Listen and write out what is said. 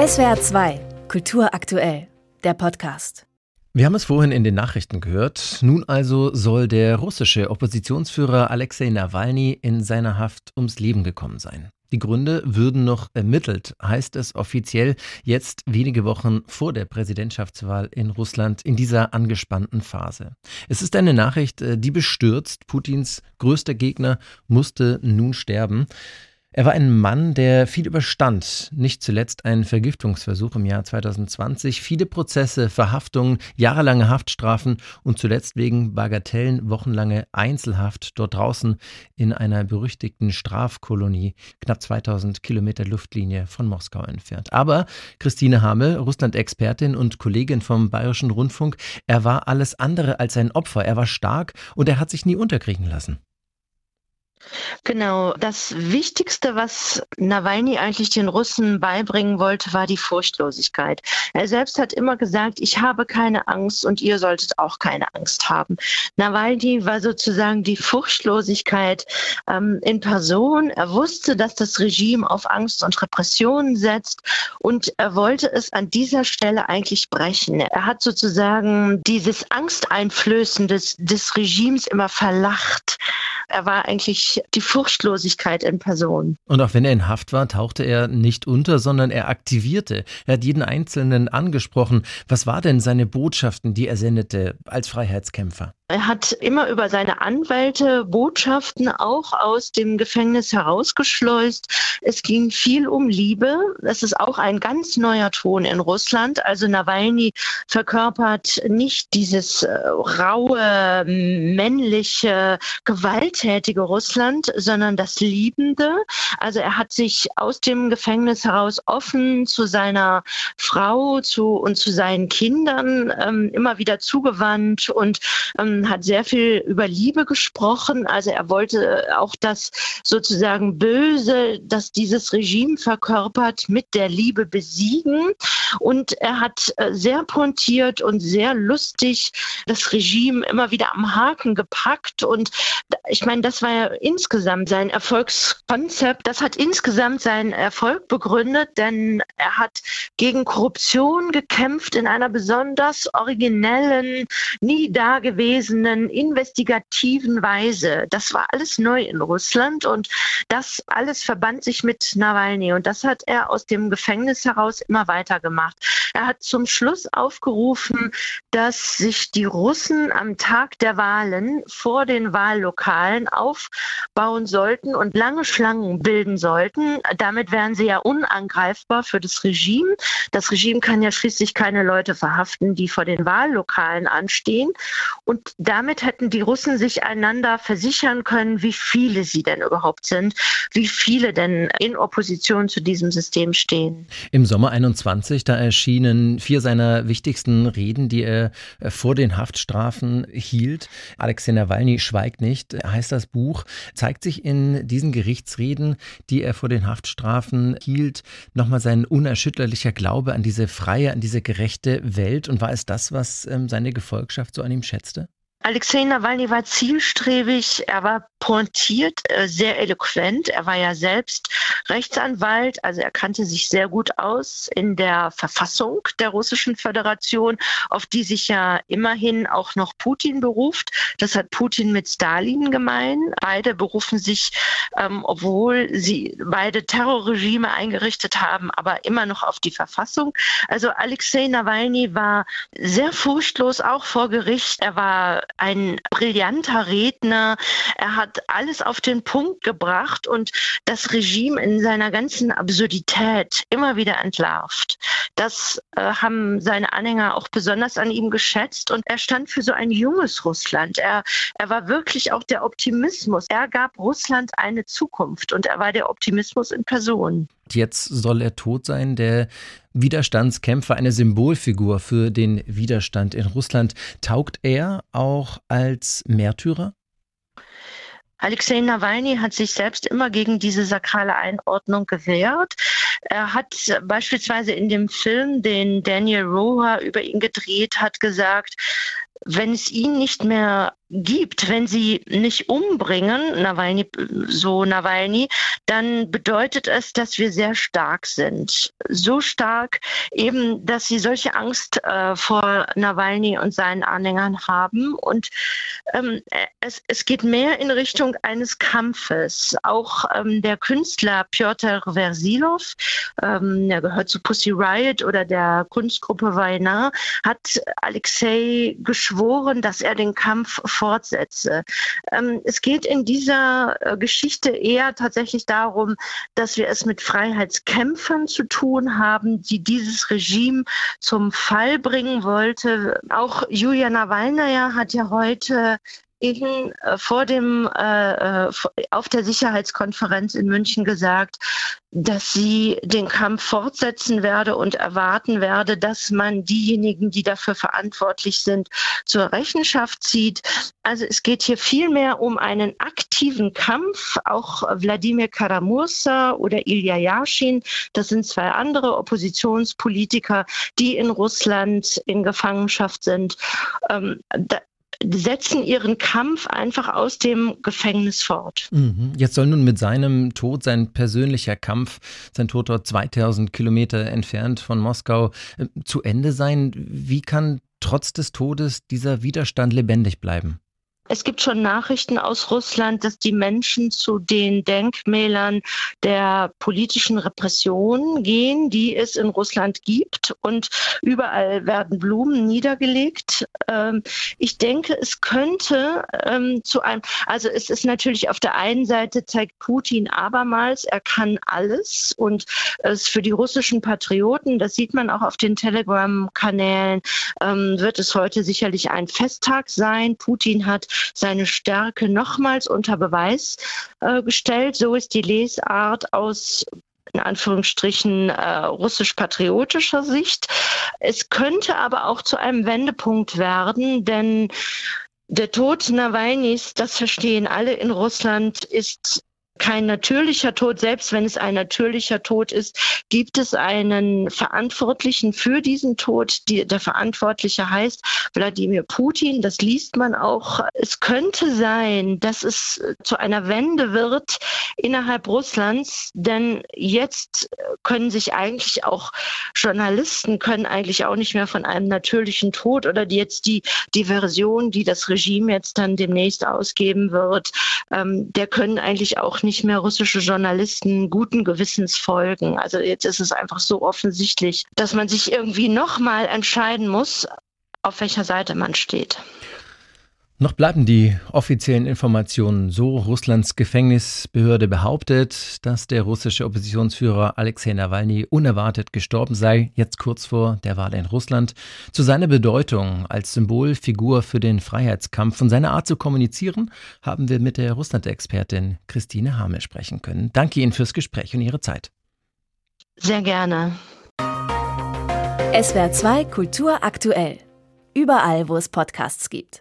SWR 2, Kultur aktuell, der Podcast. Wir haben es vorhin in den Nachrichten gehört. Nun also soll der russische Oppositionsführer Alexei Nawalny in seiner Haft ums Leben gekommen sein. Die Gründe würden noch ermittelt, heißt es offiziell jetzt wenige Wochen vor der Präsidentschaftswahl in Russland in dieser angespannten Phase. Es ist eine Nachricht, äh, die bestürzt. Putins größter Gegner musste nun sterben. Er war ein Mann, der viel überstand, nicht zuletzt ein Vergiftungsversuch im Jahr 2020, viele Prozesse, Verhaftungen, jahrelange Haftstrafen und zuletzt wegen Bagatellen wochenlange Einzelhaft dort draußen in einer berüchtigten Strafkolonie, knapp 2000 Kilometer Luftlinie von Moskau entfernt. Aber Christine Hamel, Russland-Expertin und Kollegin vom Bayerischen Rundfunk, er war alles andere als ein Opfer. Er war stark und er hat sich nie unterkriegen lassen. Genau. Das Wichtigste, was Nawalny eigentlich den Russen beibringen wollte, war die Furchtlosigkeit. Er selbst hat immer gesagt, ich habe keine Angst und ihr solltet auch keine Angst haben. Nawalny war sozusagen die Furchtlosigkeit ähm, in Person. Er wusste, dass das Regime auf Angst und Repressionen setzt und er wollte es an dieser Stelle eigentlich brechen. Er hat sozusagen dieses Angsteinflößen des, des Regimes immer verlacht. Er war eigentlich die Furchtlosigkeit in Person. Und auch wenn er in Haft war, tauchte er nicht unter, sondern er aktivierte. Er hat jeden Einzelnen angesprochen. Was war denn seine Botschaften, die er sendete als Freiheitskämpfer? Er hat immer über seine Anwälte Botschaften auch aus dem Gefängnis herausgeschleust. Es ging viel um Liebe. Das ist auch ein ganz neuer Ton in Russland. Also Nawalny verkörpert nicht dieses äh, raue, männliche, gewalttätige Russland, sondern das Liebende. Also er hat sich aus dem Gefängnis heraus offen zu seiner Frau zu, und zu seinen Kindern ähm, immer wieder zugewandt und ähm, hat sehr viel über Liebe gesprochen. Also er wollte auch das sozusagen Böse, das dieses Regime verkörpert, mit der Liebe besiegen. Und er hat äh, sehr pointiert und sehr lustig das Regime immer wieder am Haken gepackt. Und ich meine, das war ja insgesamt sein Erfolgskonzept. Das hat insgesamt seinen Erfolg begründet, denn er hat gegen Korruption gekämpft in einer besonders originellen, nie dagewesenen, investigativen Weise. Das war alles neu in Russland und das alles verband sich mit Nawalny. Und das hat er aus dem Gefängnis heraus immer weitergemacht gemacht. Er hat zum Schluss aufgerufen, dass sich die Russen am Tag der Wahlen vor den Wahllokalen aufbauen sollten und lange Schlangen bilden sollten. Damit wären sie ja unangreifbar für das Regime. Das Regime kann ja schließlich keine Leute verhaften, die vor den Wahllokalen anstehen. Und damit hätten die Russen sich einander versichern können, wie viele sie denn überhaupt sind, wie viele denn in Opposition zu diesem System stehen. Im Sommer 21, da erschienen vier seiner wichtigsten Reden, die er äh, vor den Haftstrafen hielt. Alexei Nawalny schweigt nicht, heißt das Buch, zeigt sich in diesen Gerichtsreden, die er vor den Haftstrafen hielt, nochmal sein unerschütterlicher Glaube an diese freie, an diese gerechte Welt. Und war es das, was ähm, seine Gefolgschaft so an ihm schätzte? Alexei Nawalny war zielstrebig, er war pointiert, äh, sehr eloquent. Er war ja selbst Rechtsanwalt, also er kannte sich sehr gut aus in der Verfassung der Russischen Föderation, auf die sich ja immerhin auch noch Putin beruft. Das hat Putin mit Stalin gemein. Beide berufen sich, ähm, obwohl sie beide Terrorregime eingerichtet haben, aber immer noch auf die Verfassung. Also Alexei Nawalny war sehr furchtlos auch vor Gericht. Er war ein brillanter Redner. Er hat alles auf den Punkt gebracht und das Regime in seiner ganzen Absurdität immer wieder entlarvt. Das äh, haben seine Anhänger auch besonders an ihm geschätzt und er stand für so ein junges Russland. Er, er war wirklich auch der Optimismus. Er gab Russland eine Zukunft und er war der Optimismus in Person. Jetzt soll er tot sein, der Widerstandskämpfer, eine Symbolfigur für den Widerstand in Russland. Taugt er auch als Märtyrer? Alexei Nawalny hat sich selbst immer gegen diese sakrale Einordnung gewehrt. Er hat beispielsweise in dem Film, den Daniel Roher über ihn gedreht hat, gesagt, wenn es ihn nicht mehr gibt, wenn sie nicht umbringen, Nawalny, so Nawalny, dann bedeutet es, dass wir sehr stark sind. So stark eben, dass sie solche Angst äh, vor Nawalny und seinen Anhängern haben. Und ähm, es, es geht mehr in Richtung eines Kampfes. Auch ähm, der Künstler Piotr Versilov, ähm, der gehört zu Pussy Riot oder der Kunstgruppe Vajna, hat Alexei geschworen, dass er den Kampf fortsetze. Ähm, es geht in dieser äh, Geschichte eher tatsächlich darum, dass wir es mit Freiheitskämpfern zu tun haben, die dieses Regime zum Fall bringen wollte. Auch Julia Nawalnaja hat ja heute in, äh, vor dem, äh, äh auf der Sicherheitskonferenz in München gesagt, dass sie den Kampf fortsetzen werde und erwarten werde, dass man diejenigen, die dafür verantwortlich sind, zur Rechenschaft zieht. Also es geht hier vielmehr um einen aktiven Kampf. Auch Wladimir Karamursa oder Ilya Yashin, das sind zwei andere Oppositionspolitiker, die in Russland in Gefangenschaft sind. Ähm, setzen ihren Kampf einfach aus dem Gefängnis fort. Mhm. Jetzt soll nun mit seinem Tod sein persönlicher Kampf, sein Tod dort 2000 Kilometer entfernt von Moskau, äh, zu Ende sein. Wie kann trotz des Todes dieser Widerstand lebendig bleiben? Es gibt schon Nachrichten aus Russland, dass die Menschen zu den Denkmälern der politischen Repression gehen, die es in Russland gibt. Und überall werden Blumen niedergelegt. Ähm, ich denke, es könnte ähm, zu einem, also es ist natürlich auf der einen Seite zeigt Putin abermals, er kann alles. Und es für die russischen Patrioten, das sieht man auch auf den Telegram-Kanälen, ähm, wird es heute sicherlich ein Festtag sein. Putin hat seine Stärke nochmals unter Beweis äh, gestellt. So ist die Lesart aus in Anführungsstrichen äh, russisch-patriotischer Sicht. Es könnte aber auch zu einem Wendepunkt werden, denn der Tod Nawalnys, das verstehen alle in Russland, ist kein natürlicher Tod, selbst wenn es ein natürlicher Tod ist, gibt es einen Verantwortlichen für diesen Tod. Die, der Verantwortliche heißt Wladimir Putin. Das liest man auch. Es könnte sein, dass es zu einer Wende wird innerhalb Russlands, denn jetzt können sich eigentlich auch Journalisten können eigentlich auch nicht mehr von einem natürlichen Tod oder die jetzt die, die Version, die das Regime jetzt dann demnächst ausgeben wird, ähm, der können eigentlich auch nicht nicht mehr russische Journalisten guten Gewissens folgen. Also jetzt ist es einfach so offensichtlich, dass man sich irgendwie nochmal entscheiden muss, auf welcher Seite man steht. Noch bleiben die offiziellen Informationen so. Russlands Gefängnisbehörde behauptet, dass der russische Oppositionsführer Alexei Nawalny unerwartet gestorben sei, jetzt kurz vor der Wahl in Russland. Zu seiner Bedeutung als Symbolfigur für den Freiheitskampf und seiner Art zu kommunizieren haben wir mit der Russland-Expertin Christine Hamel sprechen können. Danke Ihnen fürs Gespräch und Ihre Zeit. Sehr gerne. SWR 2 Kultur aktuell. Überall, wo es Podcasts gibt.